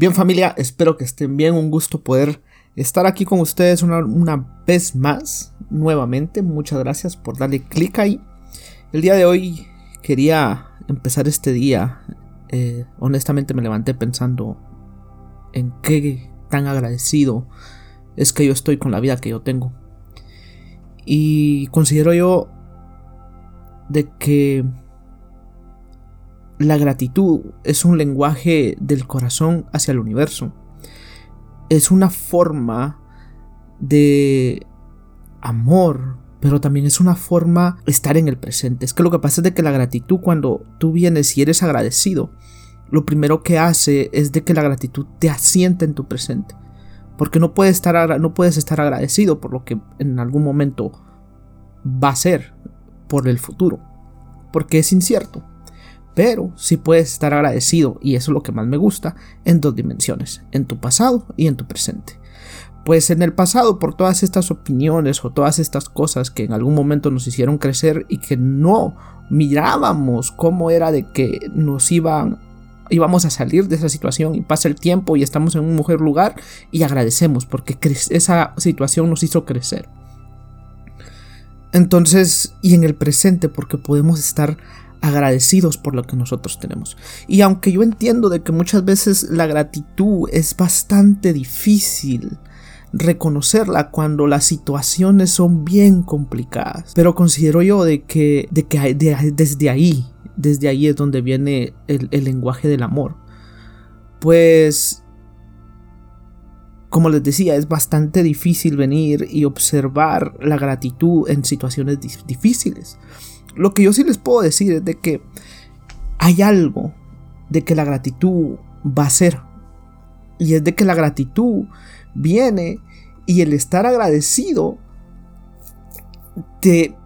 Bien familia, espero que estén bien, un gusto poder estar aquí con ustedes una, vez más, nuevamente. Muchas gracias por darle clic ahí. El día de hoy quería empezar este día, eh, honestamente me levanté pensando en qué tan agradecido es que yo estoy con la vida que yo tengo. Y considero yo de que la gratitud es un lenguaje del corazón hacia el universo. Es una forma de amor, pero también es una forma de estar en el presente. Es que lo que pasa es de que la gratitud cuando tú vienes y eres agradecido, lo primero que hace es de que la gratitud te asienta en tu presente. Porque no puedes estar, no puedes estar agradecido por lo que en algún momento va a ser por el futuro. Porque es incierto pero sí puedes estar agradecido, y eso es lo que más me gusta, en dos dimensiones, en tu pasado y en tu presente. Pues en el pasado, por todas estas opiniones o todas estas cosas que en algún momento nos hicieron crecer y que no mirábamos cómo era de que nos iban íbamos a salir de esa situación y pasa el tiempo y estamos en un mejor lugar y agradecemos porque esa situación nos hizo crecer. Entonces, y en el presente porque podemos estar agradecidos por lo que nosotros tenemos. Y aunque yo entiendo de que muchas veces la gratitud es bastante difícil reconocerla cuando las situaciones son bien complicadas, pero considero yo de que, de que desde ahí, desde ahí es donde viene el, el lenguaje del amor. Pues como les decía, es bastante difícil venir y observar la gratitud en situaciones difíciles. Lo que yo sí les puedo decir es de que hay algo de que la gratitud va a ser. Y es de que la gratitud viene y el estar agradecido te,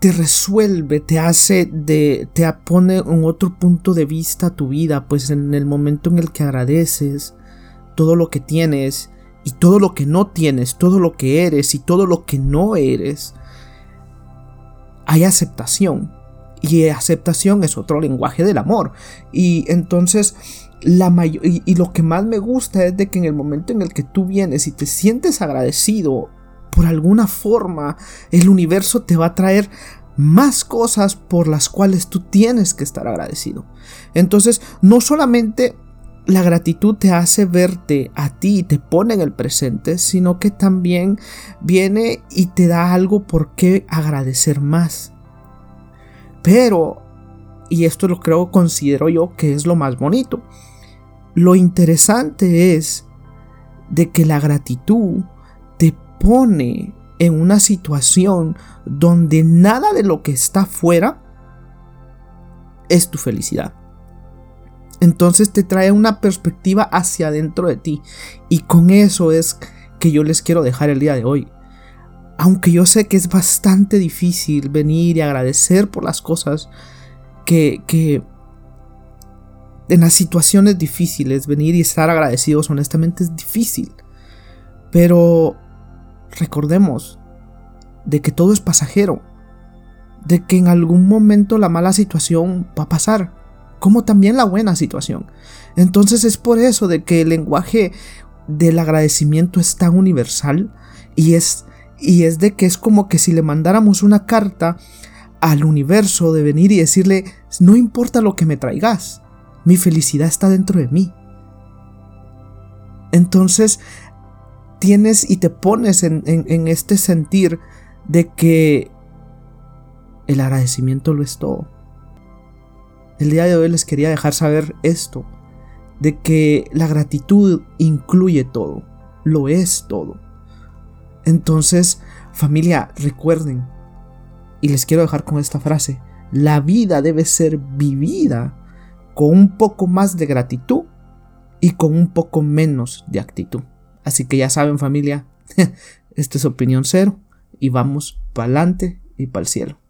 te resuelve, te hace, de, te pone un otro punto de vista a tu vida, pues en el momento en el que agradeces todo lo que tienes y todo lo que no tienes, todo lo que eres y todo lo que no eres, hay aceptación. Y aceptación es otro lenguaje del amor. Y entonces, la y, y lo que más me gusta es de que en el momento en el que tú vienes y te sientes agradecido, por alguna forma, el universo te va a traer más cosas por las cuales tú tienes que estar agradecido. Entonces, no solamente la gratitud te hace verte a ti y te pone en el presente, sino que también viene y te da algo por qué agradecer más. Pero, y esto lo creo, considero yo que es lo más bonito, lo interesante es de que la gratitud te pone en una situación donde nada de lo que está afuera es tu felicidad. Entonces te trae una perspectiva hacia adentro de ti. Y con eso es que yo les quiero dejar el día de hoy. Aunque yo sé que es bastante difícil venir y agradecer por las cosas que, que en las situaciones difíciles, venir y estar agradecidos honestamente es difícil. Pero recordemos de que todo es pasajero, de que en algún momento la mala situación va a pasar como también la buena situación. Entonces es por eso de que el lenguaje del agradecimiento es tan universal y es, y es de que es como que si le mandáramos una carta al universo de venir y decirle, no importa lo que me traigas, mi felicidad está dentro de mí. Entonces tienes y te pones en, en este sentir de que el agradecimiento lo es todo. El día de hoy les quería dejar saber esto, de que la gratitud incluye todo, lo es todo. Entonces, familia, recuerden, y les quiero dejar con esta frase, la vida debe ser vivida con un poco más de gratitud y con un poco menos de actitud. Así que ya saben familia, esta es opinión cero y vamos para adelante y para el cielo.